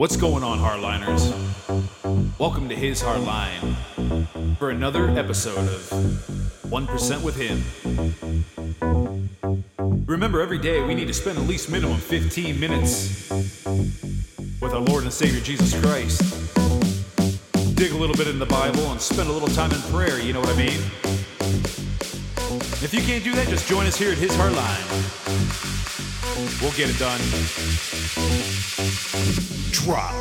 What's going on, Hardliners? Welcome to His Hardline for another episode of 1% with Him. Remember, every day we need to spend at least minimum 15 minutes with our Lord and Savior Jesus Christ. Dig a little bit in the Bible and spend a little time in prayer, you know what I mean? If you can't do that, just join us here at His Hardline. We'll get it done. Drop.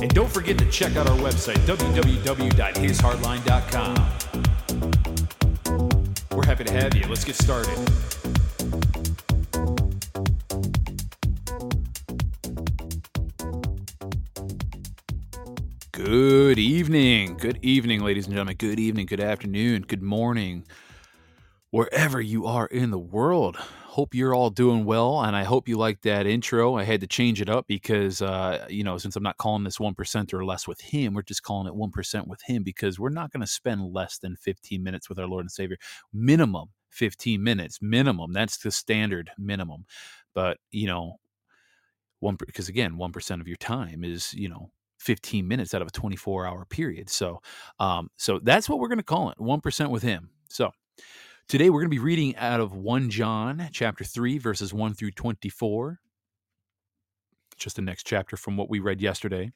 And don't forget to check out our website, www.hishardline.com. We're happy to have you. Let's get started. Good evening. Good evening, ladies and gentlemen. Good evening, good afternoon, good morning, wherever you are in the world. Hope you're all doing well, and I hope you like that intro. I had to change it up because, uh, you know, since I'm not calling this 1% or less with Him, we're just calling it 1% with Him because we're not going to spend less than 15 minutes with our Lord and Savior. Minimum 15 minutes, minimum. That's the standard minimum. But, you know, one because again, 1% of your time is, you know, 15 minutes out of a 24 hour period. So, um, so that's what we're going to call it 1% with him. So, today we're going to be reading out of 1 John chapter 3, verses 1 through 24. Just the next chapter from what we read yesterday.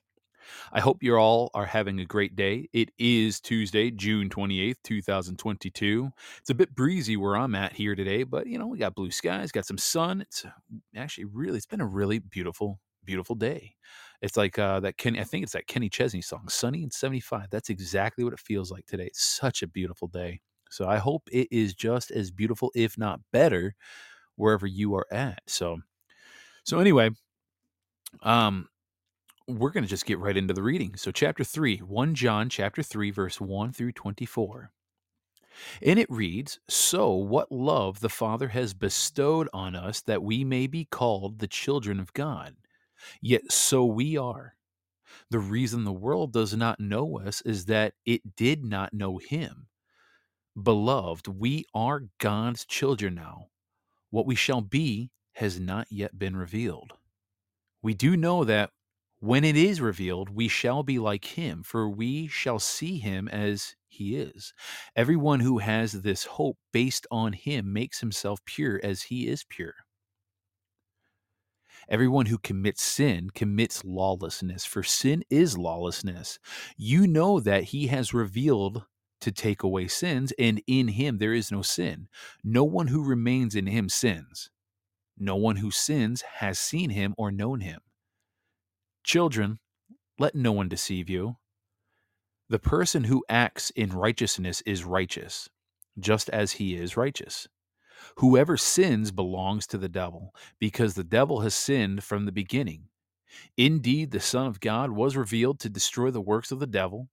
I hope you all are having a great day. It is Tuesday, June 28th, 2022. It's a bit breezy where I'm at here today, but you know, we got blue skies, got some sun. It's actually really, it's been a really beautiful, beautiful day. It's like uh, that Kenny. I think it's that Kenny Chesney song, "Sunny and 75." That's exactly what it feels like today. It's such a beautiful day. So I hope it is just as beautiful, if not better, wherever you are at. So, so anyway, um, we're going to just get right into the reading. So, chapter 3, 1 John chapter 3, verse 1 through 24. And it reads So, what love the Father has bestowed on us that we may be called the children of God. Yet so we are. The reason the world does not know us is that it did not know him. Beloved, we are God's children now. What we shall be has not yet been revealed. We do know that when it is revealed, we shall be like him, for we shall see him as he is. Everyone who has this hope based on him makes himself pure as he is pure. Everyone who commits sin commits lawlessness, for sin is lawlessness. You know that he has revealed to take away sins, and in him there is no sin. No one who remains in him sins. No one who sins has seen him or known him. Children, let no one deceive you. The person who acts in righteousness is righteous, just as he is righteous. Whoever sins belongs to the devil, because the devil has sinned from the beginning. Indeed, the Son of God was revealed to destroy the works of the devil.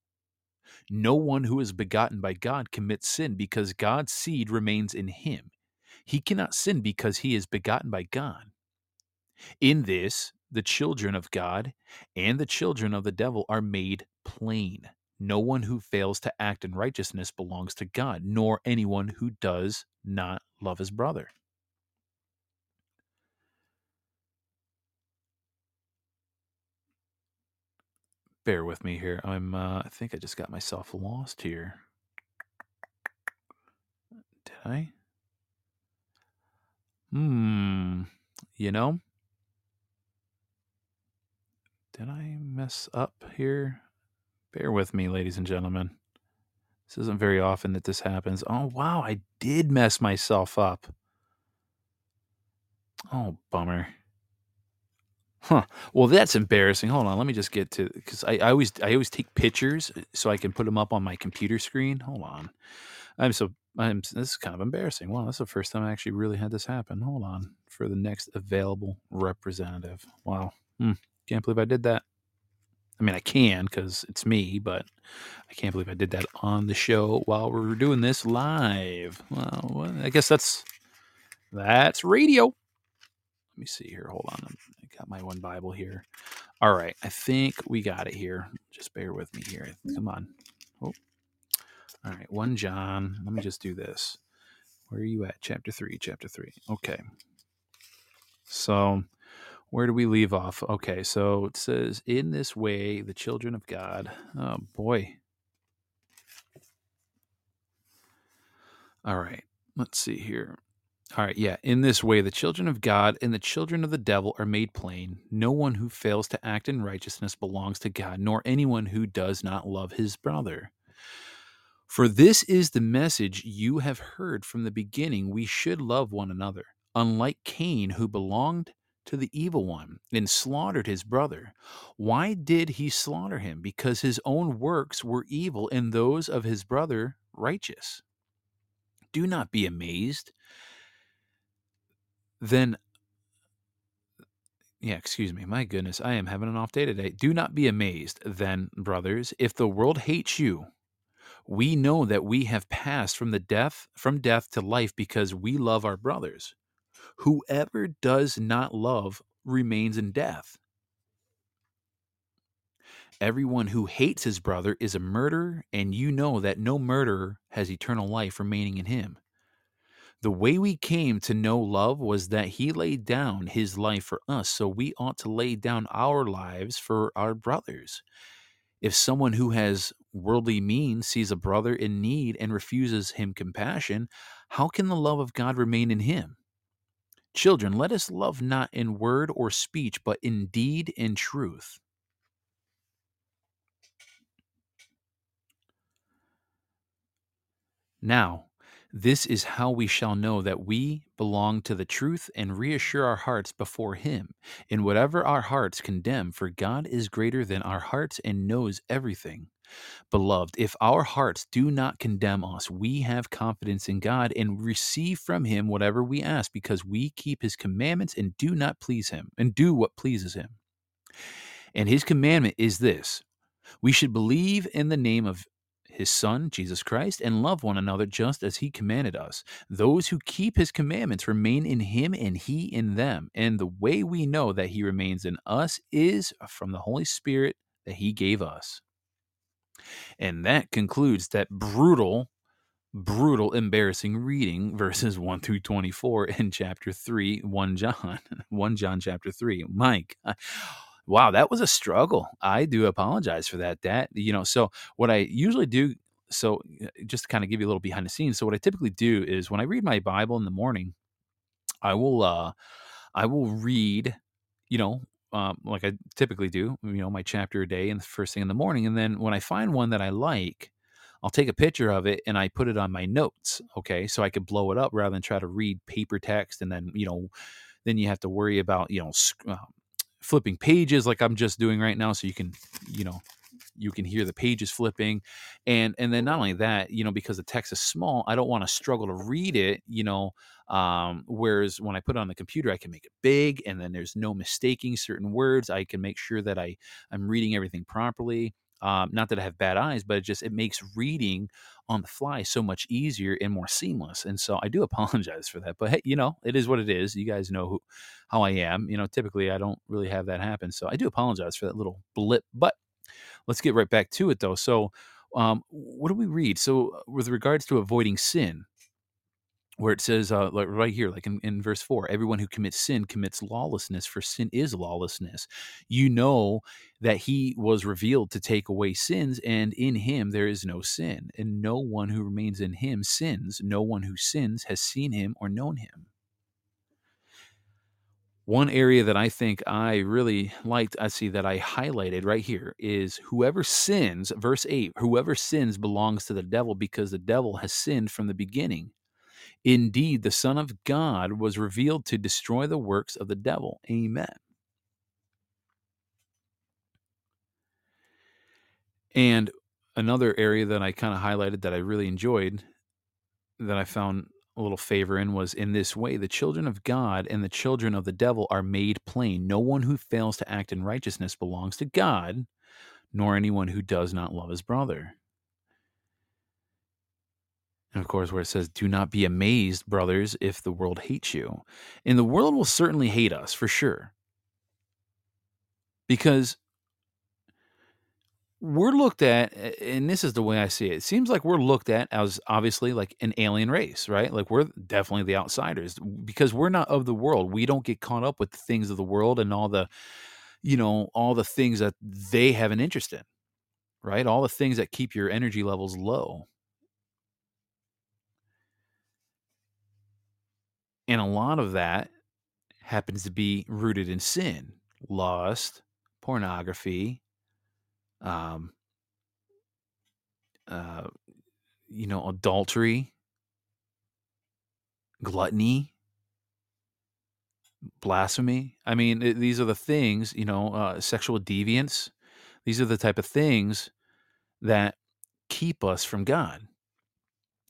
No one who is begotten by God commits sin, because God's seed remains in him. He cannot sin because he is begotten by God. In this, the children of God and the children of the devil are made plain. No one who fails to act in righteousness belongs to God, nor anyone who does not love his brother. Bear with me here. I'm uh, I think I just got myself lost here. Did I? Hmm. You know? Did I mess up here? Bear with me, ladies and gentlemen. This isn't very often that this happens. Oh, wow, I did mess myself up. Oh, bummer. Huh. Well, that's embarrassing. Hold on, let me just get to because I, I always I always take pictures so I can put them up on my computer screen. Hold on. I'm so I'm this is kind of embarrassing. Wow, that's the first time I actually really had this happen. Hold on for the next available representative. Wow. Hmm. Can't believe I did that. I mean, I can because it's me, but I can't believe I did that on the show while we are doing this live. Well, I guess that's that's radio. Let me see here. Hold on. Got my one Bible here. All right. I think we got it here. Just bear with me here. Come on. Oh. All right. One John. Let me just do this. Where are you at? Chapter 3, chapter 3. Okay. So, where do we leave off? Okay, so it says, In this way, the children of God. Oh, boy. All right, let's see here. All right, yeah. In this way, the children of God and the children of the devil are made plain. No one who fails to act in righteousness belongs to God, nor anyone who does not love his brother. For this is the message you have heard from the beginning we should love one another. Unlike Cain, who belonged to the evil one and slaughtered his brother. Why did he slaughter him? Because his own works were evil and those of his brother righteous. Do not be amazed. Then yeah, excuse me. My goodness, I am having an off day today. Do not be amazed, then, brothers, if the world hates you we know that we have passed from the death from death to life because we love our brothers whoever does not love remains in death everyone who hates his brother is a murderer and you know that no murderer has eternal life remaining in him the way we came to know love was that he laid down his life for us so we ought to lay down our lives for our brothers if someone who has worldly means sees a brother in need and refuses him compassion, how can the love of God remain in him? Children, let us love not in word or speech, but in deed and truth. Now, this is how we shall know that we belong to the truth and reassure our hearts before Him in whatever our hearts condemn, for God is greater than our hearts and knows everything. Beloved, if our hearts do not condemn us, we have confidence in God and receive from Him whatever we ask because we keep His commandments and do not please Him and do what pleases Him. And His commandment is this we should believe in the name of his Son, Jesus Christ, and love one another just as he commanded us. Those who keep his commandments remain in him and he in them. And the way we know that he remains in us is from the Holy Spirit that he gave us. And that concludes that brutal, brutal, embarrassing reading, verses 1 through 24 in chapter 3, 1 John, 1 John chapter 3. Mike wow, that was a struggle. I do apologize for that. That, you know, so what I usually do, so just to kind of give you a little behind the scenes. So what I typically do is when I read my Bible in the morning, I will, uh, I will read, you know, um, like I typically do, you know, my chapter a day and the first thing in the morning. And then when I find one that I like, I'll take a picture of it and I put it on my notes. Okay. So I could blow it up rather than try to read paper text and then, you know, then you have to worry about, you know, uh, flipping pages like I'm just doing right now so you can you know you can hear the pages flipping. And and then not only that you know because the text is small I don't want to struggle to read it you know um, whereas when I put it on the computer I can make it big and then there's no mistaking certain words. I can make sure that I I'm reading everything properly um, not that I have bad eyes, but it just it makes reading on the fly so much easier and more seamless. And so I do apologize for that. But hey, you know, it is what it is. You guys know who, how I am. You know, typically I don't really have that happen. So I do apologize for that little blip. But let's get right back to it though. So um, what do we read? So with regards to avoiding sin, where it says uh, like right here like in, in verse 4 everyone who commits sin commits lawlessness for sin is lawlessness. You know that he was revealed to take away sins and in him there is no sin and no one who remains in him sins. No one who sins has seen him or known him. One area that I think I really liked, I see that I highlighted right here is whoever sins, verse 8, whoever sins belongs to the devil because the devil has sinned from the beginning. Indeed, the Son of God was revealed to destroy the works of the devil. Amen. And another area that I kind of highlighted that I really enjoyed, that I found a little favor in, was in this way the children of God and the children of the devil are made plain. No one who fails to act in righteousness belongs to God, nor anyone who does not love his brother. And of course, where it says, Do not be amazed, brothers, if the world hates you. And the world will certainly hate us for sure. Because we're looked at, and this is the way I see it. It seems like we're looked at as obviously like an alien race, right? Like we're definitely the outsiders because we're not of the world. We don't get caught up with the things of the world and all the, you know, all the things that they have an interest in, right? All the things that keep your energy levels low. And a lot of that happens to be rooted in sin, lust, pornography, um, uh, you know, adultery, gluttony, blasphemy. I mean, it, these are the things, you know, uh, sexual deviance. These are the type of things that keep us from God.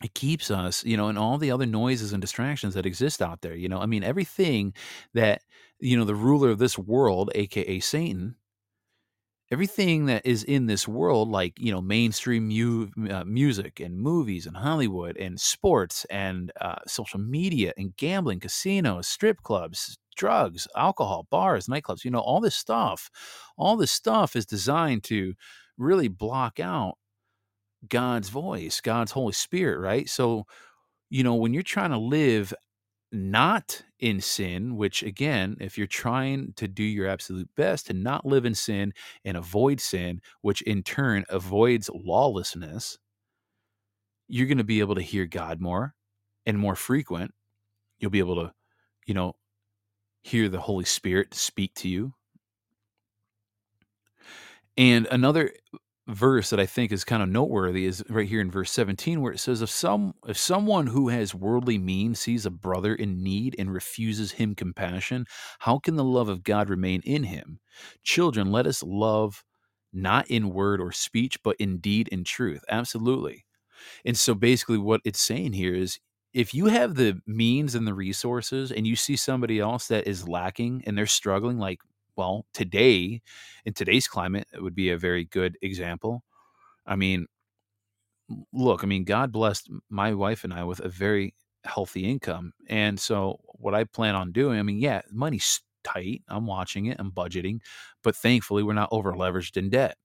It keeps us, you know, and all the other noises and distractions that exist out there. You know, I mean, everything that, you know, the ruler of this world, AKA Satan, everything that is in this world, like you know, mainstream mu- uh, music and movies and Hollywood and sports and uh, social media and gambling, casinos, strip clubs, drugs, alcohol, bars, nightclubs, you know, all this stuff, all this stuff is designed to really block out God's voice, God's Holy Spirit, right? So, you know, when you're trying to live not in sin, which again, if you're trying to do your absolute best to not live in sin and avoid sin, which in turn avoids lawlessness, you're going to be able to hear God more and more frequent. You'll be able to, you know, hear the Holy Spirit speak to you. And another verse that I think is kind of noteworthy is right here in verse 17 where it says if some if someone who has worldly means sees a brother in need and refuses him compassion how can the love of God remain in him? Children let us love not in word or speech but in deed and truth. Absolutely. And so basically what it's saying here is if you have the means and the resources and you see somebody else that is lacking and they're struggling like well, today, in today's climate, it would be a very good example. I mean, look, I mean, God blessed my wife and I with a very healthy income. And so, what I plan on doing, I mean, yeah, money's tight. I'm watching it, I'm budgeting, but thankfully, we're not over leveraged in debt.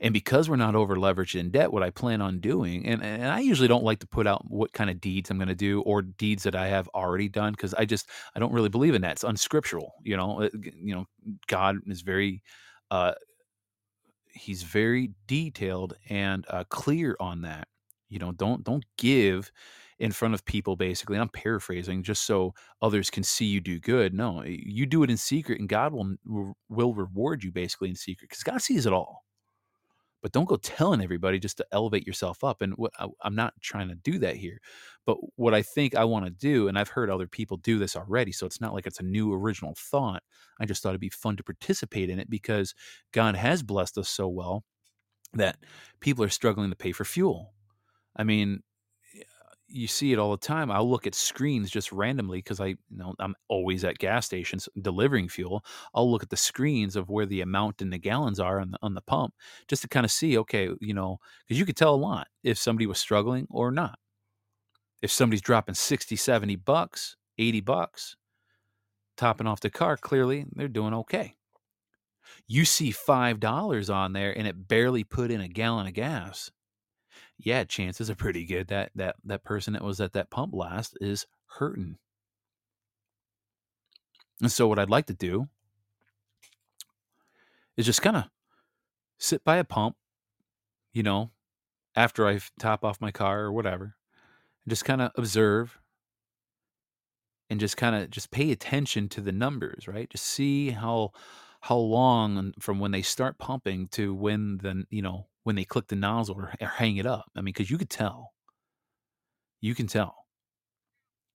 And because we're not over leveraged in debt, what I plan on doing, and, and I usually don't like to put out what kind of deeds I'm going to do or deeds that I have already done because I just I don't really believe in that. It's unscriptural. You know, it, you know, God is very, uh, he's very detailed and uh, clear on that. You know, don't don't give in front of people basically. And I'm paraphrasing just so others can see you do good. No, you do it in secret, and God will will reward you basically in secret because God sees it all but don't go telling everybody just to elevate yourself up. And what I, I'm not trying to do that here, but what I think I want to do, and I've heard other people do this already, so it's not like it's a new original thought. I just thought it'd be fun to participate in it because God has blessed us so well that people are struggling to pay for fuel. I mean, you see it all the time. I'll look at screens just randomly because I, you know, I'm always at gas stations delivering fuel. I'll look at the screens of where the amount in the gallons are on the on the pump just to kind of see, okay, you know, because you could tell a lot if somebody was struggling or not. If somebody's dropping 60, 70 bucks, 80 bucks, topping off the car, clearly they're doing okay. You see $5 on there and it barely put in a gallon of gas yeah, chances are pretty good that that that person that was at that pump last is hurting. And so what I'd like to do is just kind of sit by a pump, you know, after I top off my car or whatever, and just kind of observe and just kind of just pay attention to the numbers, right? Just see how how long from when they start pumping to when the you know when they click the nozzle or, or hang it up. I mean, because you could tell, you can tell.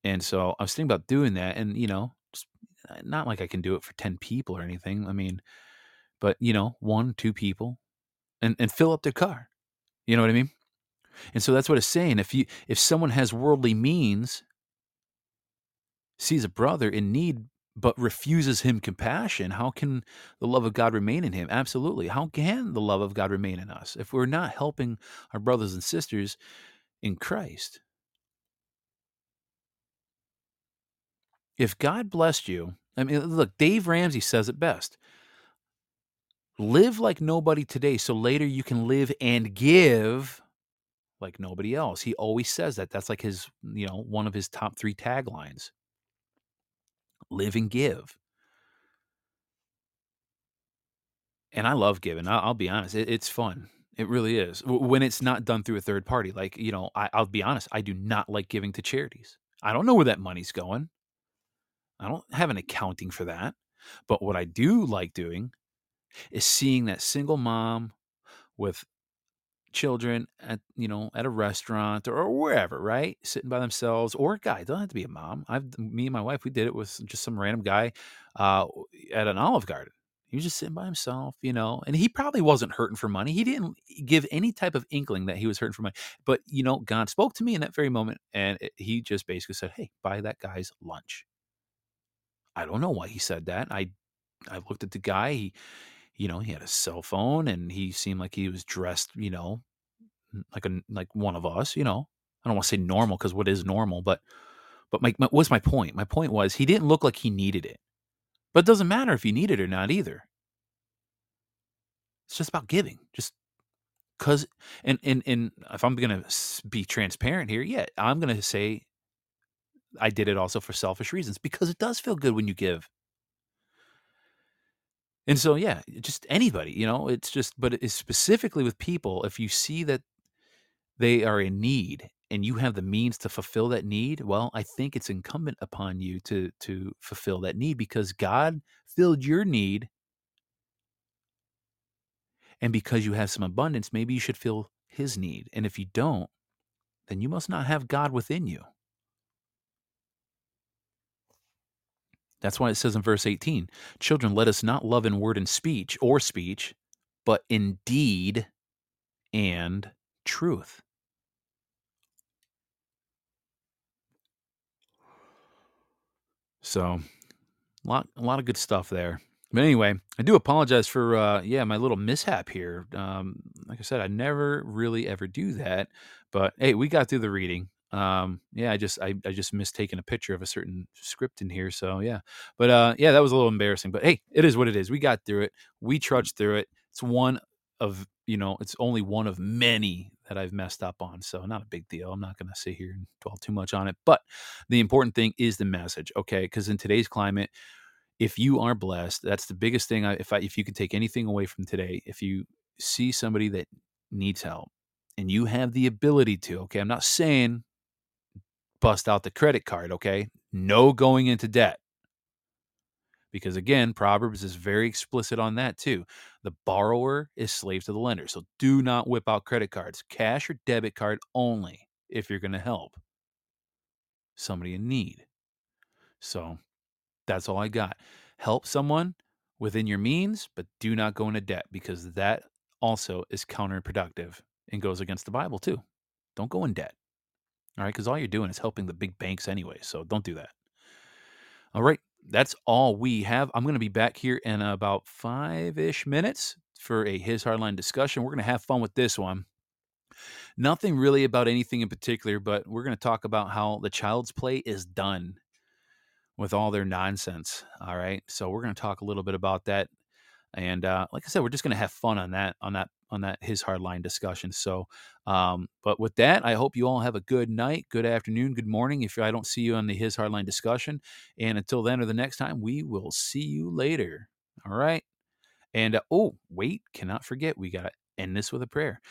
And so I was thinking about doing that, and you know, uh, not like I can do it for ten people or anything. I mean, but you know, one, two people, and and fill up their car. You know what I mean? And so that's what it's saying. If you if someone has worldly means, sees a brother in need, but refuses him compassion, how can the love of God remain in him? Absolutely. How can the love of God remain in us if we're not helping our brothers and sisters in Christ? If God blessed you, I mean, look, Dave Ramsey says it best. Live like nobody today so later you can live and give like nobody else. He always says that. That's like his, you know, one of his top 3 taglines. Live and give. And I love giving. I'll, be honest, it, it's fun. It really is. When it's not done through a third party, like, you know, I, I'll be honest, I do not like giving to charities. I don't know where that money's going. I don't have an accounting for that. But what I do like doing is seeing that single mom with children at you know at a restaurant or wherever, right, sitting by themselves, or a guy. Don't have to be a mom. I've me and my wife we did it with just some random guy uh, at an Olive Garden. He was just sitting by himself, you know, and he probably wasn't hurting for money. He didn't give any type of inkling that he was hurting for money. But you know, God spoke to me in that very moment, and he just basically said, "Hey, buy that guy's lunch." I don't know why he said that. I I looked at the guy. He, you know, he had a cell phone, and he seemed like he was dressed, you know, like a like one of us. You know, I don't want to say normal because what is normal, but but my, my what's my point? My point was he didn't look like he needed it, but it doesn't matter if he needed it or not either. It's just about giving, just because. And and and if I'm gonna be transparent here, yeah, I'm gonna say I did it also for selfish reasons because it does feel good when you give. And so, yeah, just anybody, you know, it's just, but it's specifically with people, if you see that they are in need and you have the means to fulfill that need, well, I think it's incumbent upon you to to fulfill that need because God filled your need and because you have some abundance, maybe you should fill his need. And if you don't, then you must not have God within you. That's why it says in verse 18, children, let us not love in word and speech or speech, but in deed and truth. So A lot, a lot of good stuff there. But anyway, I do apologize for uh, yeah my little mishap here. Um, like I said, I never really ever do that. But hey, we got through the reading. Um, yeah, I just I, I just missed taking a picture of a certain script in here. So yeah, but uh, yeah, that was a little embarrassing. But hey, it is what it is. We got through it. We trudged through it. It's one of you know, it's only one of many that I've messed up on. So not a big deal. I'm not going to sit here and dwell too much on it. But the important thing is the message, okay? Because in today's climate if you are blessed, that's the biggest thing. I, if I, if you can take anything away from today, if you see somebody that needs help and you have the ability to, okay, I'm not saying bust out the credit card, okay, no going into debt. Because again, Proverbs is very explicit on that too. The borrower is slave to the lender. So do not whip out credit cards, cash or debit card only if you're going to help somebody in need. So That's all I got. Help someone within your means, but do not go into debt because that also is counterproductive and goes against the Bible too. Don't go in debt. All right. Because all you're doing is helping the big banks anyway. So don't do that. All right. That's all we have. I'm going to be back here in about five ish minutes for a His Hardline discussion. We're going to have fun with this one. Nothing really about anything in particular, but we're going to talk about how the child's play is done with all their nonsense. All right. So we're going to talk a little bit about that. And uh, like I said, we're just going to have fun on that, on that, on that his hardline discussion. So, um, but with that, I hope you all have a good night, good afternoon, good morning. If I don't see you on the his hardline discussion, and until then or the next time, we will see you later. All right. And uh, oh, wait, cannot forget, we got to end this with a prayer.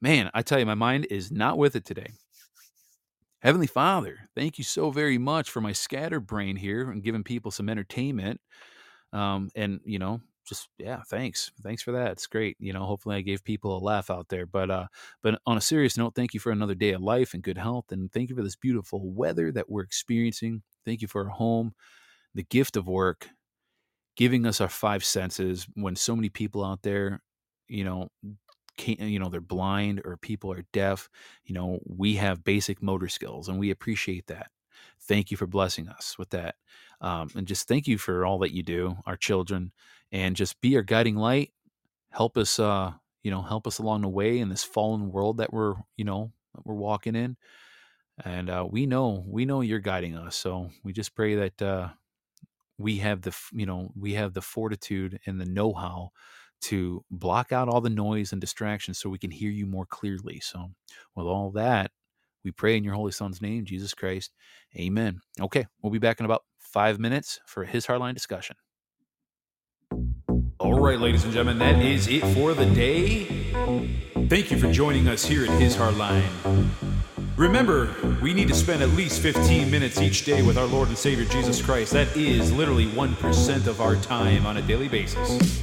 Man, I tell you, my mind is not with it today. Heavenly Father, thank you so very much for my scatterbrain here and giving people some entertainment. Um, and you know, just yeah, thanks, thanks for that. It's great. You know, hopefully I gave people a laugh out there. But uh, but on a serious note, thank you for another day of life and good health, and thank you for this beautiful weather that we're experiencing. Thank you for our home, the gift of work, giving us our five senses when so many people out there, you know, can't, you know, they're blind or people are deaf. You know, we have basic motor skills and we appreciate that. Thank you for blessing us with that. Um, and just thank you for all that you do, our children, and just be our guiding light. Help us, uh, you know, help us along the way in this fallen world that we're, you know, we're walking in. And uh, we know, we know you're guiding us. So we just pray that uh, we have the, you know, we have the fortitude and the know-how to block out all the noise and distractions so we can hear you more clearly. So, with all that, we pray in your Holy Son's name, Jesus Christ. Amen. Okay, we'll be back in about five minutes for his hardline discussion. All right, ladies and gentlemen, that is it for the day. Thank you for joining us here at His Hardline. Remember, we need to spend at least 15 minutes each day with our Lord and Savior Jesus Christ. That is literally 1% of our time on a daily basis.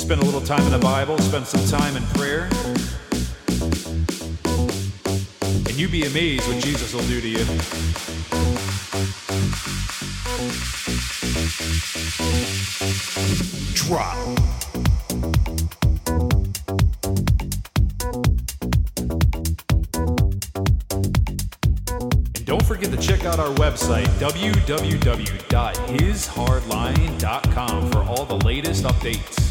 Spend a little time in the Bible, spend some time in prayer, and you'd be amazed what Jesus will do to you. Drop. And don't forget to check out our website, www.hishardline.com, for all the latest updates.